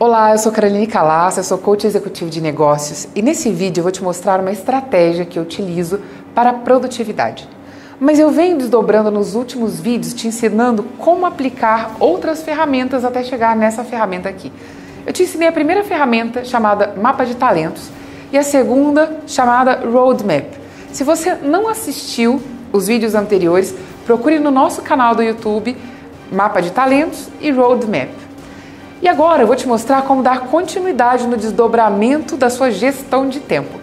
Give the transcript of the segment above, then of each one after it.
Olá, eu sou Caroline Calassa, eu sou coach executivo de negócios e nesse vídeo eu vou te mostrar uma estratégia que eu utilizo para produtividade. Mas eu venho desdobrando nos últimos vídeos te ensinando como aplicar outras ferramentas até chegar nessa ferramenta aqui. Eu te ensinei a primeira ferramenta chamada Mapa de Talentos e a segunda chamada Roadmap. Se você não assistiu os vídeos anteriores, procure no nosso canal do YouTube Mapa de Talentos e Roadmap. E agora eu vou te mostrar como dar continuidade no desdobramento da sua gestão de tempo.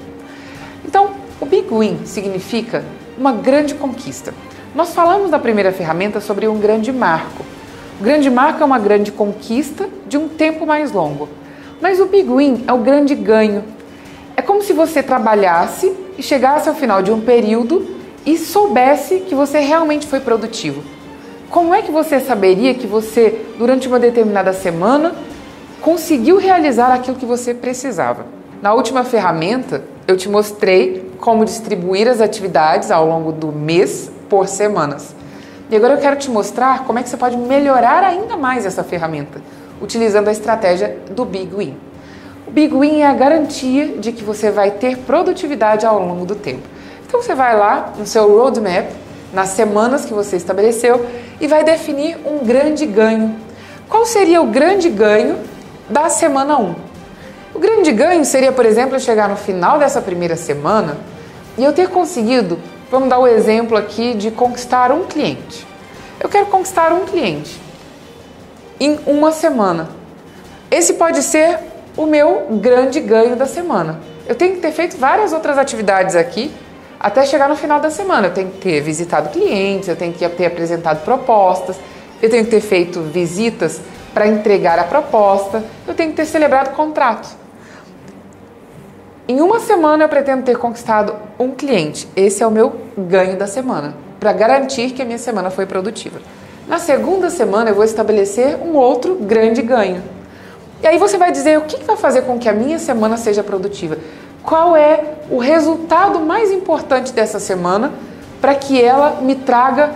Então, o Big Win significa uma grande conquista. Nós falamos na primeira ferramenta sobre um grande marco. O grande marco é uma grande conquista de um tempo mais longo. Mas o Big Win é o grande ganho. É como se você trabalhasse e chegasse ao final de um período e soubesse que você realmente foi produtivo. Como é que você saberia que você, durante uma determinada semana, conseguiu realizar aquilo que você precisava? Na última ferramenta, eu te mostrei como distribuir as atividades ao longo do mês por semanas. E agora eu quero te mostrar como é que você pode melhorar ainda mais essa ferramenta, utilizando a estratégia do Big Win. O Big Win é a garantia de que você vai ter produtividade ao longo do tempo. Então você vai lá no seu roadmap nas semanas que você estabeleceu e vai definir um grande ganho. Qual seria o grande ganho da semana 1? O grande ganho seria, por exemplo, chegar no final dessa primeira semana e eu ter conseguido, vamos dar o exemplo aqui de conquistar um cliente. Eu quero conquistar um cliente em uma semana. Esse pode ser o meu grande ganho da semana. Eu tenho que ter feito várias outras atividades aqui até chegar no final da semana. Eu tenho que ter visitado clientes, eu tenho que ter apresentado propostas, eu tenho que ter feito visitas para entregar a proposta, eu tenho que ter celebrado contratos. Em uma semana eu pretendo ter conquistado um cliente. Esse é o meu ganho da semana, para garantir que a minha semana foi produtiva. Na segunda semana eu vou estabelecer um outro grande ganho. E aí você vai dizer o que vai fazer com que a minha semana seja produtiva qual é o resultado mais importante dessa semana para que ela me traga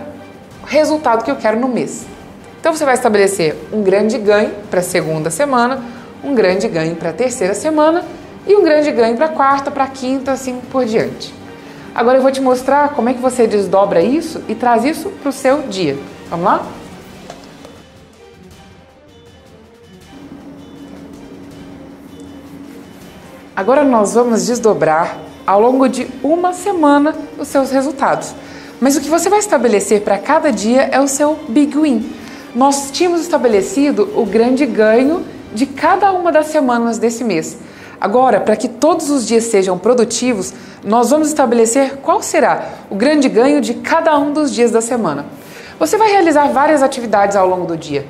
o resultado que eu quero no mês. Então você vai estabelecer um grande ganho para a segunda semana, um grande ganho para a terceira semana e um grande ganho para a quarta, para a quinta, assim por diante. Agora eu vou te mostrar como é que você desdobra isso e traz isso para o seu dia. Vamos lá? Agora nós vamos desdobrar ao longo de uma semana os seus resultados. Mas o que você vai estabelecer para cada dia é o seu big win. Nós tínhamos estabelecido o grande ganho de cada uma das semanas desse mês. Agora, para que todos os dias sejam produtivos, nós vamos estabelecer qual será o grande ganho de cada um dos dias da semana. Você vai realizar várias atividades ao longo do dia,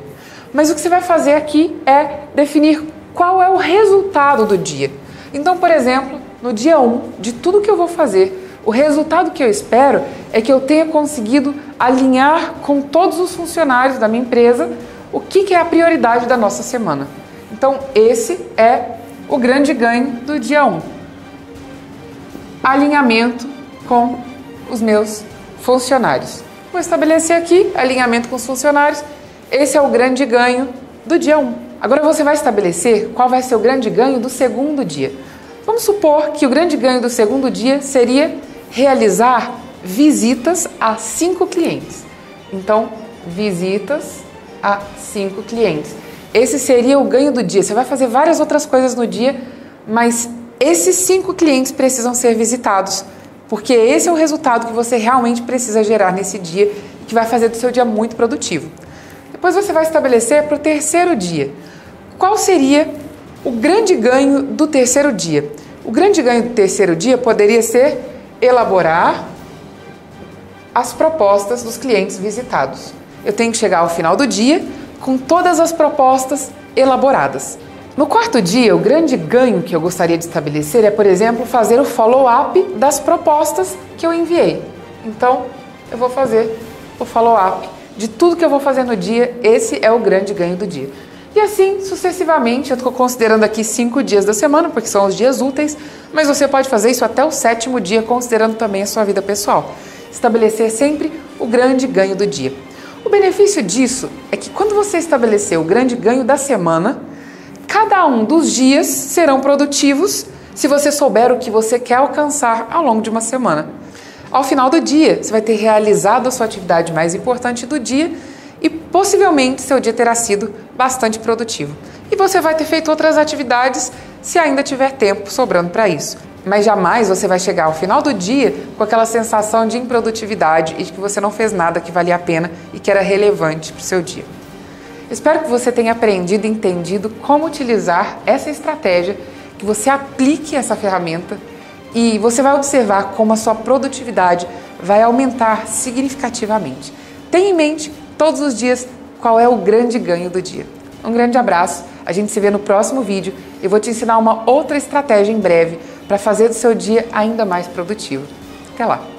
mas o que você vai fazer aqui é definir qual é o resultado do dia. Então, por exemplo, no dia 1 de tudo que eu vou fazer, o resultado que eu espero é que eu tenha conseguido alinhar com todos os funcionários da minha empresa o que, que é a prioridade da nossa semana. Então, esse é o grande ganho do dia 1. Alinhamento com os meus funcionários. Vou estabelecer aqui alinhamento com os funcionários. Esse é o grande ganho do dia 1. Agora você vai estabelecer qual vai ser o grande ganho do segundo dia. Vamos supor que o grande ganho do segundo dia seria realizar visitas a cinco clientes. Então, visitas a cinco clientes. Esse seria o ganho do dia. Você vai fazer várias outras coisas no dia, mas esses cinco clientes precisam ser visitados, porque esse é o resultado que você realmente precisa gerar nesse dia, que vai fazer do seu dia muito produtivo. Depois você vai estabelecer para o terceiro dia. Qual seria o grande ganho do terceiro dia? O grande ganho do terceiro dia poderia ser elaborar as propostas dos clientes visitados. Eu tenho que chegar ao final do dia com todas as propostas elaboradas. No quarto dia, o grande ganho que eu gostaria de estabelecer é, por exemplo, fazer o follow-up das propostas que eu enviei. Então, eu vou fazer o follow-up de tudo que eu vou fazer no dia. Esse é o grande ganho do dia. E assim sucessivamente, eu estou considerando aqui cinco dias da semana, porque são os dias úteis, mas você pode fazer isso até o sétimo dia, considerando também a sua vida pessoal. Estabelecer sempre o grande ganho do dia. O benefício disso é que quando você estabelecer o grande ganho da semana, cada um dos dias serão produtivos se você souber o que você quer alcançar ao longo de uma semana. Ao final do dia, você vai ter realizado a sua atividade mais importante do dia e possivelmente seu dia terá sido bastante produtivo. E você vai ter feito outras atividades se ainda tiver tempo sobrando para isso. Mas jamais você vai chegar ao final do dia com aquela sensação de improdutividade e de que você não fez nada que valia a pena e que era relevante para o seu dia. Espero que você tenha aprendido e entendido como utilizar essa estratégia, que você aplique essa ferramenta e você vai observar como a sua produtividade vai aumentar significativamente. Tenha em mente todos os dias qual é o grande ganho do dia. Um grande abraço, a gente se vê no próximo vídeo. Eu vou te ensinar uma outra estratégia em breve para fazer do seu dia ainda mais produtivo. Até lá!